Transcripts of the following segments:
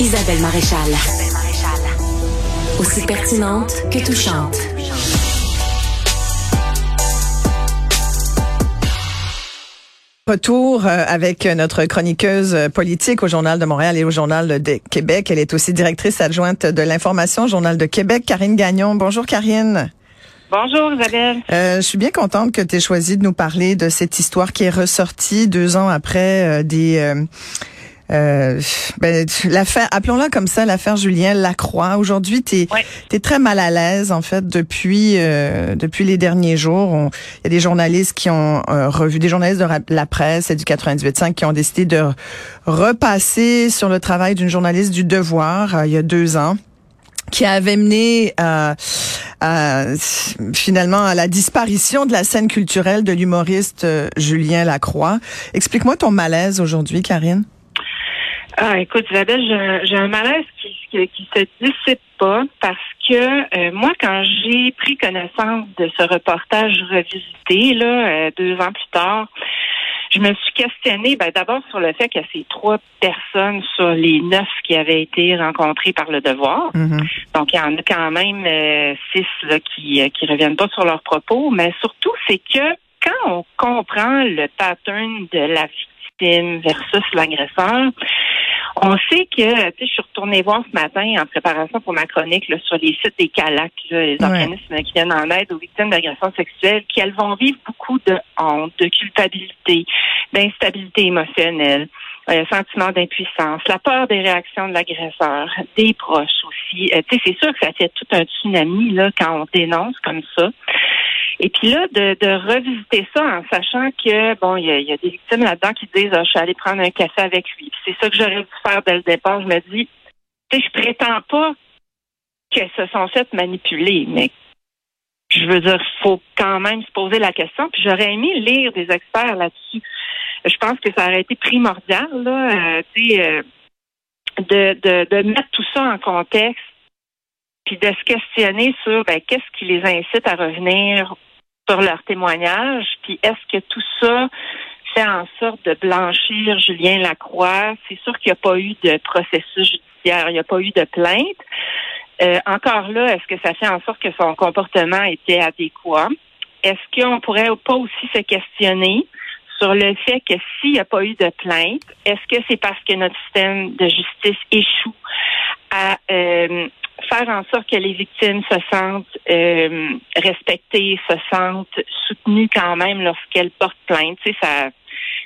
Isabelle Maréchal. Aussi pertinente que touchante. Retour euh, avec notre chroniqueuse politique au Journal de Montréal et au Journal de Québec. Elle est aussi directrice adjointe de l'information Journal de Québec. Karine Gagnon. Bonjour Karine. Bonjour Isabelle. Euh, je suis bien contente que tu aies choisi de nous parler de cette histoire qui est ressortie deux ans après euh, des... Euh, euh, ben, l'affaire, appelons-la comme ça, l'affaire Julien Lacroix. Aujourd'hui, tu es, très mal à l'aise en fait depuis euh, depuis les derniers jours. Il y a des journalistes qui ont euh, revu, des journalistes de la presse et du 98.5 qui ont décidé de repasser sur le travail d'une journaliste du Devoir il y a deux ans qui avait mené à, finalement à la disparition de la scène culturelle de l'humoriste Julien Lacroix. Explique-moi ton malaise aujourd'hui, Karine. Ah, écoute, Isabelle, j'ai un malaise qui, qui, se dissipe pas parce que euh, moi, quand j'ai pris connaissance de ce reportage revisité, là, euh, deux ans plus tard, je me suis questionnée ben, d'abord sur le fait que ces trois personnes sur les neuf qui avaient été rencontrées par le devoir. Mm-hmm. Donc, il y en a quand même euh, six là, qui, qui reviennent pas sur leurs propos, mais surtout, c'est que quand on comprend le pattern de la victime versus l'agresseur, on sait que, tu sais, je suis retournée voir ce matin en préparation pour ma chronique là, sur les sites des CALAC, les organismes qui viennent en aide aux victimes d'agressions sexuelles, qu'elles vont vivre beaucoup de honte, de culpabilité, d'instabilité émotionnelle. Euh, sentiment d'impuissance, la peur des réactions de l'agresseur, des proches aussi. Euh, tu sais, c'est sûr que ça fait tout un tsunami là quand on dénonce comme ça. Et puis là, de, de revisiter ça en sachant que, bon, il y a, des victimes là-dedans qui disent, ah, je suis allée prendre un café avec lui. C'est ça que j'aurais dû faire dès le départ. Je me dis, tu sais, je prétends pas qu'elles se sont faites manipuler, mais je veux dire, faut quand même se poser la question. Puis j'aurais aimé lire des experts là-dessus. Je pense que ça aurait été primordial, là, euh, euh, de, de, de mettre tout ça en contexte puis de se questionner sur ben, qu'est-ce qui les incite à revenir sur leur témoignage, puis est-ce que tout ça fait en sorte de blanchir Julien Lacroix? C'est sûr qu'il n'y a pas eu de processus judiciaire, il n'y a pas eu de plainte. Euh, encore là, est-ce que ça fait en sorte que son comportement était adéquat? Est-ce qu'on pourrait pas aussi se questionner? Sur le fait que s'il n'y a pas eu de plainte, est-ce que c'est parce que notre système de justice échoue à euh, faire en sorte que les victimes se sentent euh, respectées, se sentent soutenues quand même lorsqu'elles portent plainte? Tu sais, ça,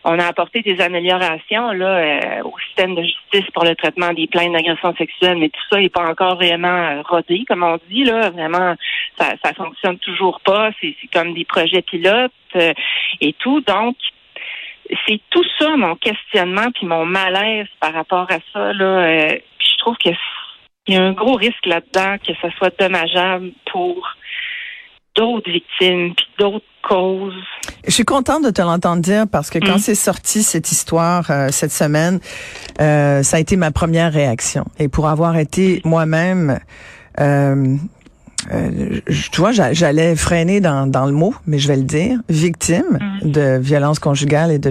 on a apporté des améliorations là euh, au système de justice pour le traitement des plaintes d'agression sexuelle, mais tout ça n'est pas encore vraiment euh, rodé, comme on dit là. Vraiment, ça, ça fonctionne toujours pas. C'est, comme des projets pilotes et tout. Donc, c'est tout ça mon questionnement puis mon malaise par rapport à ça là. puis je trouve que il y a un gros risque là-dedans que ça soit dommageable pour d'autres victimes puis d'autres causes. Je suis contente de te l'entendre dire parce que quand mm. c'est sorti cette histoire euh, cette semaine, euh, ça a été ma première réaction. Et pour avoir été moi-même euh, euh tu vois, j'allais freiner dans, dans le mot, mais je vais le dire, victime mm. de violence conjugale et de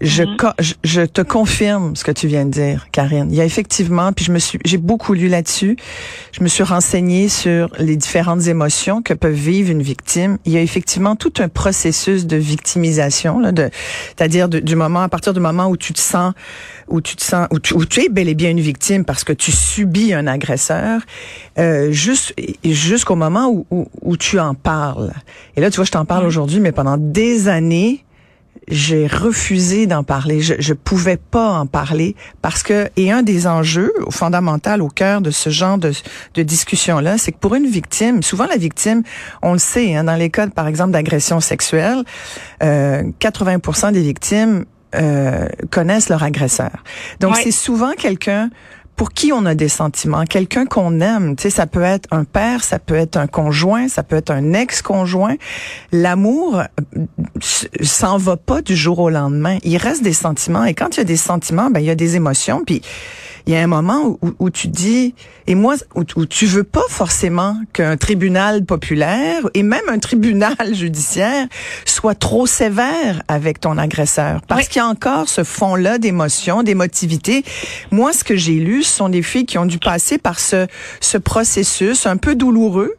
familiale. Mm-hmm. Je, je, te confirme ce que tu viens de dire, Karine. Il y a effectivement, puis je me suis, j'ai beaucoup lu là-dessus. Je me suis renseignée sur les différentes émotions que peut vivre une victime. Il y a effectivement tout un processus de victimisation, là, de, c'est-à-dire du moment, à partir du moment où tu te sens, où tu te sens, où tu, es bel et bien une victime parce que tu subis un agresseur, euh, juste, jusqu'au moment où, où, où, tu en parles. Et là, tu vois, je t'en parle mm. aujourd'hui, mais pendant des années j'ai refusé d'en parler. Je, je pouvais pas en parler parce que et un des enjeux fondamentaux au cœur de ce genre de, de discussion là, c'est que pour une victime, souvent la victime, on le sait, hein, dans les cas par exemple d'agression sexuelle, euh, 80% des victimes euh, connaissent leur agresseur. Donc c'est souvent quelqu'un pour qui on a des sentiments, quelqu'un qu'on aime, tu sais, ça peut être un père, ça peut être un conjoint, ça peut être un ex-conjoint. L'amour euh, s'en va pas du jour au lendemain. Il reste des sentiments et quand il y a des sentiments, ben il y a des émotions. Puis il y a un moment où, où tu dis, et moi, où, où, tu veux pas forcément qu'un tribunal populaire et même un tribunal judiciaire soit trop sévère avec ton agresseur, parce qu'il y a encore ce fond-là d'émotion, d'émotivité. Moi, ce que j'ai lu, ce sont des filles qui ont dû passer par ce, ce processus un peu douloureux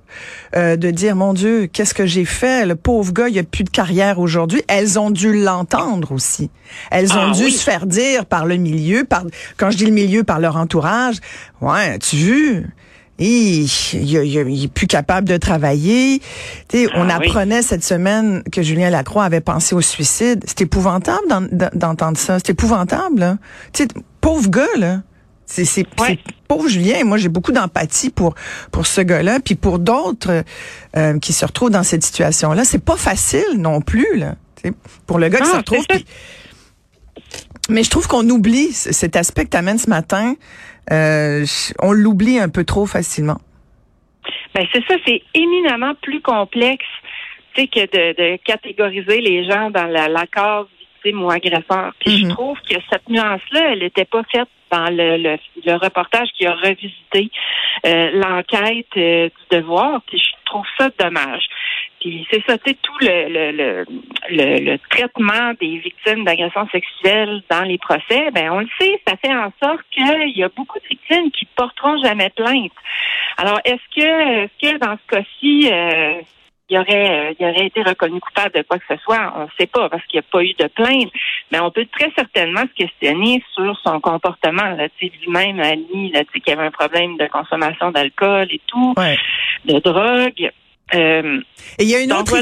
euh, de dire mon Dieu, qu'est-ce que j'ai fait? Le pauvre gars, il a plus de carrière aujourd'hui. Elles ont dû l'entendre aussi. Elles ont ah dû se faire dire par le milieu, par quand je dis le milieu, par leur entourage. Ouais, tu vu? Il, il, est plus capable de travailler. sais, on ah apprenait cette semaine que Julien Lacroix avait pensé au suicide. C'est épouvantable d'entendre ça. C'est épouvantable. Là. sais, pauvre gars, là. C'est pauvre Julien. Moi, j'ai beaucoup d'empathie pour pour ce gars-là, puis pour d'autres euh, qui se retrouvent dans cette situation-là. C'est pas facile non plus là. Pour le gars qui se retrouve. Mais je trouve qu'on oublie cet aspect que tu amènes ce matin. Euh, on l'oublie un peu trop facilement. Ben c'est ça, c'est éminemment plus complexe que de, de catégoriser les gens dans la, la case ou agresseur. Puis je mm-hmm. trouve que cette nuance-là, elle n'était pas faite dans le, le, reportage qui a revisité euh, l'enquête euh, du devoir. Puis je trouve ça dommage. Puis c'est ça, c'est tout le, le, le, le, traitement des victimes d'agressions sexuelles dans les procès. Ben on le sait, ça fait en sorte qu'il y a beaucoup de victimes qui porteront jamais plainte. Alors est-ce que est-ce que dans ce cas-ci euh, il aurait, euh, il aurait été reconnu coupable de quoi que ce soit. On ne sait pas parce qu'il n'y a pas eu de plainte, mais on peut très certainement se questionner sur son comportement. Lui-même a dit qu'il y avait un problème de consommation d'alcool et tout, de drogue. Euh, et il y a une autre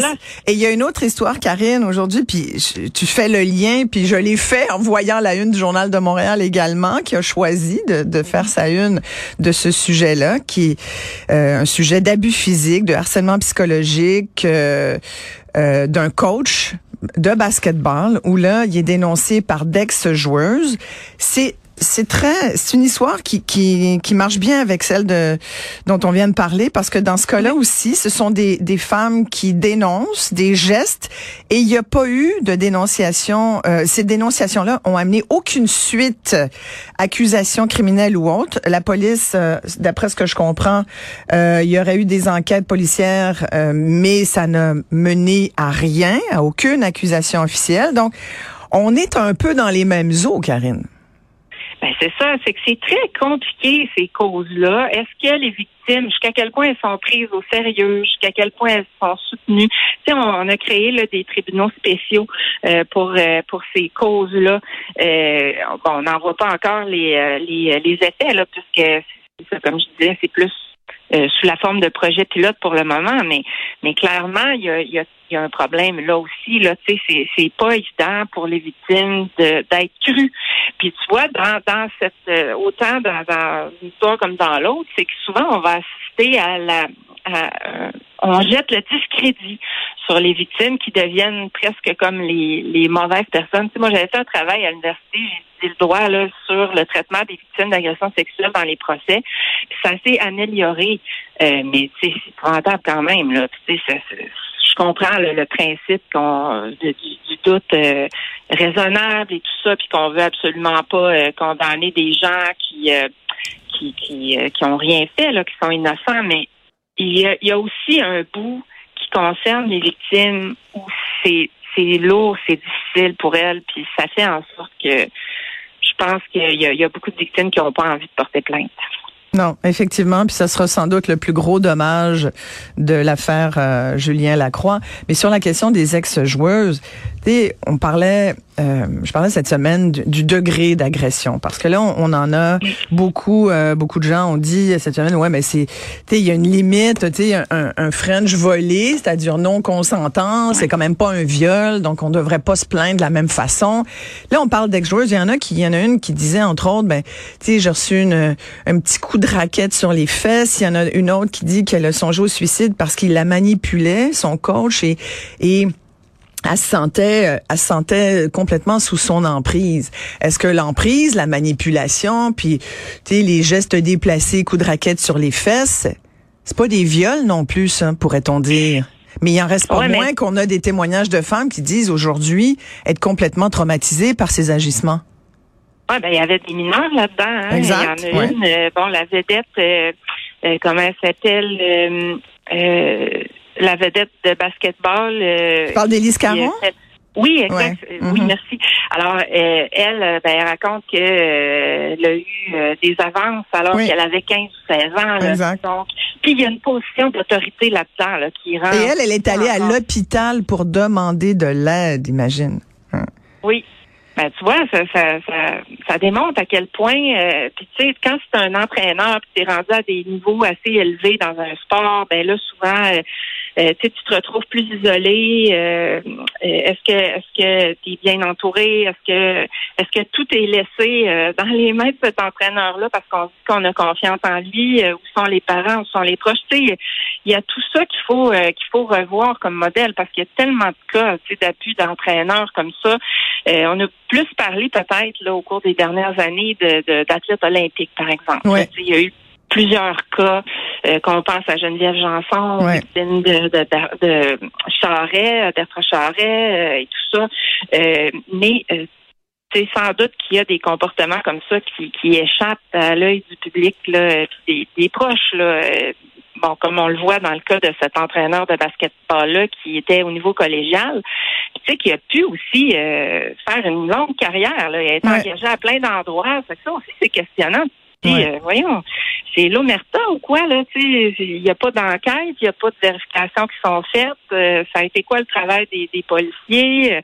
et il y a une autre histoire Karine aujourd'hui puis tu fais le lien puis je l'ai fait en voyant la une du journal de Montréal également qui a choisi de, de faire sa une de ce sujet-là qui est euh, un sujet d'abus physique, de harcèlement psychologique euh, euh d'un coach de basketball où là il est dénoncé par d'ex-joueuses. C'est c'est très, c'est une histoire qui, qui, qui marche bien avec celle de dont on vient de parler parce que dans ce cas-là aussi, ce sont des, des femmes qui dénoncent des gestes et il n'y a pas eu de dénonciation. Euh, ces dénonciations-là ont amené aucune suite, accusation criminelle ou autre. La police, euh, d'après ce que je comprends, euh, il y aurait eu des enquêtes policières, mais ça n'a mené à rien, à aucune accusation officielle. Donc, on est un peu dans les mêmes eaux, Karine. Ben c'est ça, c'est que c'est très compliqué ces causes-là. Est-ce que les victimes, jusqu'à quel point elles sont prises au sérieux, jusqu'à quel point elles sont soutenues? Tu sais, on, a créé là, des tribunaux spéciaux euh, pour euh, pour ces causes-là. Euh, bon, on n'en voit pas encore les les, les effets là, puisque comme je disais, c'est plus euh, sous la forme de projet pilote pour le moment, mais mais clairement, il y a, y a, y a un problème là aussi. Là, c'est, c'est pas évident pour les victimes d'être crues. Puis tu vois, dans, dans cette euh, autant dans, dans une histoire comme dans l'autre, c'est que souvent on va assister à la à, on jette le discrédit sur les victimes qui deviennent presque comme les, les mauvaises personnes. Tu sais, moi, j'avais fait un travail à l'université, j'ai le droit là, sur le traitement des victimes d'agressions sexuelles dans les procès. Puis ça s'est amélioré, euh, mais c'est épouvantable quand même. Là. Tu sais, je comprends le, principe qu'on du, doute euh, raisonnable et tout ça, puis qu'on veut absolument pas euh, condamner des gens qui qui qui, qui ont rien fait, là, qui sont innocents, mais il y a, il y a aussi un bout qui concerne les victimes où c'est c'est lourd, c'est difficile pour elles, puis ça fait en sorte que je pense qu'il y, y, a beaucoup de victimes qui n'ont pas envie de porter plainte. Non, effectivement, puis ça sera sans doute le plus gros dommage de l'affaire euh, Julien Lacroix. Mais sur la question des ex-joueuses, on parlait, euh, je parlais cette semaine du, degré d'agression parce que là, on, en a beaucoup, euh, beaucoup de gens ont dit cette semaine, ouais, mais c'est, tu il y a une limite, tu un, un, French volé, c'est-à-dire non consentant, c'est quand même pas un viol, donc on devrait pas se plaindre de la même façon. Là, on parle d'ex-joueuses, il y en a qui, il y en a une qui disait entre autres, ben, tu sais, j'ai reçu une, un petit coup de raquette sur les fesses. Il y en a une autre qui dit qu'elle a songé au suicide parce qu'il la manipulait, son coach, et, et elle se sentait, euh, elle se sentait complètement sous son emprise. Est-ce que l'emprise, la manipulation, puis les gestes déplacés, coups de raquette sur les fesses, c'est pas des viols non plus, pourrait-on dire? Mais il en reste pas moins qu'on a des témoignages de femmes qui disent aujourd'hui être complètement traumatisées par ces agissements. Ouais, ben, il y avait des mineurs là-dedans. Hein. Exact, Il y en a ouais. une, euh, bon, la vedette, euh, euh, comment elle s'appelle? Euh, euh, la vedette de basketball. euh, Tu parles d'Élise a Caron? Oui, exact. Ouais. Euh, Oui, Mhm. merci. Alors, euh, elle, euh, ben, elle raconte que euh, a eu euh, des avances alors Oui. qu'elle avait 15 ou 16 ans. là. Exact. Donc, puis il y a une position d'autorité là-dedans là, qui rend... Et elle, elle est allée à l'hôpital pour demander de l'aide, imagine. Oui. Ben, tu vois, ça, ça, ça, ça démontre à quel point, euh, puis tu sais, quand c'est un entraîneur, puis t'es rendu à des niveaux assez élevés dans un sport, ben là, souvent, euh, tu sais, tu te retrouves plus isolé. euh, euh, est-ce que est-ce que tu es bien entouré? Est-ce que est-ce que tout est laissé euh, dans les mains de cet entraîneur-là parce qu'on dit qu'on a confiance en lui? euh, où sont les parents? Où sont les proches? Tu sais, il y a tout ça qu'il faut euh, qu'il faut revoir comme modèle parce qu'il y a tellement de cas d'abus d'entraîneurs comme ça. Euh, on a plus parlé peut-être là au cours des dernières années de de- d'athlètes olympiques, par exemple. Ouais. Il y a eu plusieurs cas, euh, qu'on pense à Geneviève Janson, Ouais. de, de, de, de Charret, Bertrand Charret euh, et tout ça. Euh, mais euh, c'est sans doute qu'il y a des comportements comme ça qui, qui échappent à l'œil du public, là, euh, des, des proches. Là, euh, bon, comme on le voit dans le cas de cet entraîneur de basketball-là qui était au niveau collégial, tu sais, qui a pu aussi euh, faire une longue carrière. Là. Ouais. engagé à plein d'endroits. Que ça aussi, c'est questionnant. Puis, Ouais. euh, voyons, c'est l'omerta ou quoi, là? Tu sais, il n'y a pas d'enquête, il n'y a pas de vérifications qui sont faites. Euh, ça a été quoi le travail des, des policiers?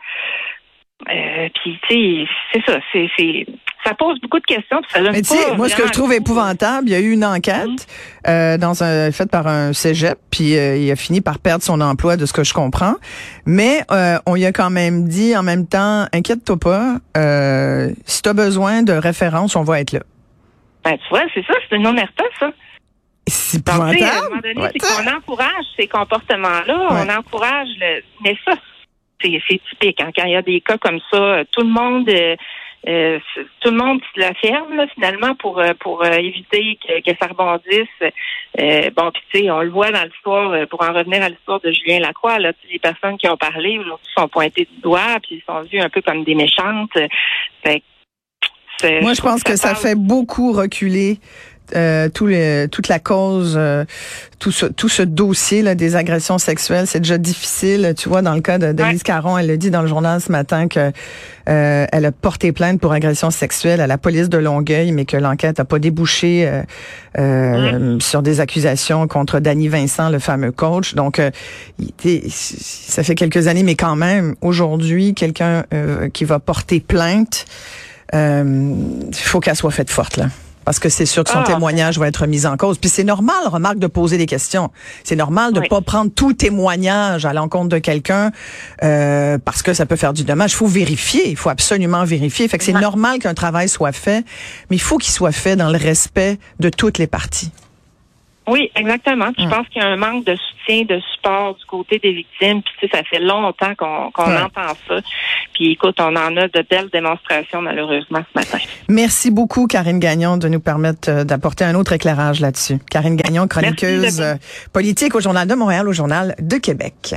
Euh, puis, tu sais, c'est ça. C'est, c'est, ça pose beaucoup de questions. puis Ça donne Mais tu sais, moi, ce que je trouve épouvantable, il y a eu une enquête euh, dans un faite par un cégep, puis euh, il a fini par perdre son emploi, de ce que je comprends. Mais euh, on lui a quand même dit en même temps, inquiète-toi pas, euh, si tu as besoin de références, on va être là. Ben, tu vois, c'est ça, c'est une omerta, ça. C'est sais, à un moment donné, Ouais. c'est qu'on encourage ces comportements-là, Ouais. on encourage le. Mais ça, c'est c'est typique. hein. Quand il y a des cas comme ça, euh, tout le monde. euh, euh, tout le monde se la ferme là, finalement pour euh, pour euh, éviter que, que ça rebondisse. Euh, bon, puis tu sais, on le voit dans l'histoire, pour en revenir à l'histoire de Julien Lacroix, là, les personnes qui ont parlé aujourd'hui sont pointées du doigt, puis sont vues un peu comme des méchantes. Fait Moi, je pense que ça fait beaucoup reculer euh, tout les- toute la cause, euh, tout ce tout ce dossier là, des agressions sexuelles. C'est déjà difficile. Tu vois, dans le cas de Denise Caron, elle a dit dans le journal ce matin que euh, elle a porté plainte pour agression sexuelle à la police de Longueuil, mais que l'enquête n'a pas débouché euh, euh, sur des accusations contre Danny Vincent, le fameux coach. Donc, euh, il était- ça fait quelques années, mais quand même, aujourd'hui, quelqu'un euh, qui va porter plainte, il faut qu'elle soit faite forte là. Parce que c'est sûr que son Ah. témoignage va être mis en cause. Puis c'est normal, remarque, de poser des questions. C'est normal de Oui. pas prendre tout témoignage à l'encontre de quelqu'un euh, parce que ça peut faire du dommage. Il faut vérifier. Il faut absolument vérifier. Fait que c'est normal qu'un travail soit fait, mais il faut qu'il soit fait dans le respect de toutes les parties. Oui, exactement. Puis Hum. Je pense qu'il y a un manque de soutien, de support du côté des victimes. Puis tu sais, ça fait longtemps qu'on qu'on Ouais. entend ça. Puis écoute, on en a de belles démonstrations malheureusement ce matin. Merci beaucoup, Karine Gagnon, de nous permettre euh, d'apporter un autre éclairage là-dessus. Karine Gagnon, chroniqueuse Merci, euh, politique au Journal de Montréal, au Journal de Québec.